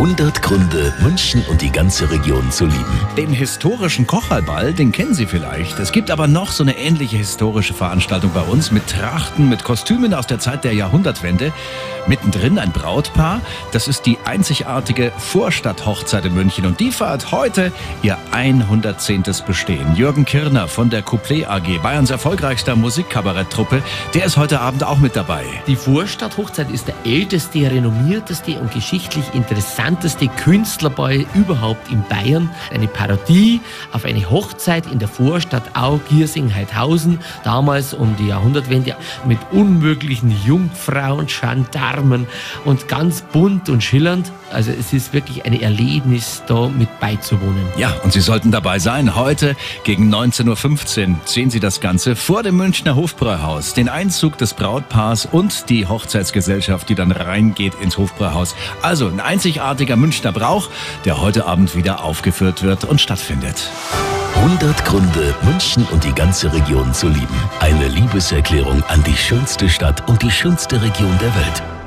100 Gründe, München und die ganze Region zu lieben. Den historischen Kocherlball, den kennen Sie vielleicht. Es gibt aber noch so eine ähnliche historische Veranstaltung bei uns mit Trachten, mit Kostümen aus der Zeit der Jahrhundertwende. Mittendrin ein Brautpaar. Das ist die einzigartige Vorstadthochzeit in München und die feiert heute ihr 110. Bestehen. Jürgen Kirner von der Couplet AG, Bayerns erfolgreichster Musikkabaretttruppe, der ist heute Abend auch mit dabei. Die Vorstadthochzeit ist der älteste, renommierteste und geschichtlich interessanteste Künstlerball überhaupt in Bayern. Eine Parodie auf eine Hochzeit in der Vorstadt Au-Giersing-Heidhausen, damals um die Jahrhundertwende mit unmöglichen Jungfrauen, Gendarmen und ganz bunt und schillernd. Also es ist wirklich ein Erlebnis, da mit beizuwohnen. Ja, und Sie sollten dabei sein. Heute gegen 19.15 Uhr sehen Sie das Ganze vor dem Münchner Hofbräuhaus. Den Einzug des Brautpaars und die Hochzeitsgesellschaft, die dann reingeht ins Hofbräuhaus. Also ein einzigartiger Münchner Brauch, der heute Abend wieder aufgeführt wird und stattfindet. 100 Gründe, München und die ganze Region zu lieben. Eine Liebeserklärung an die schönste Stadt und die schönste Region der Welt.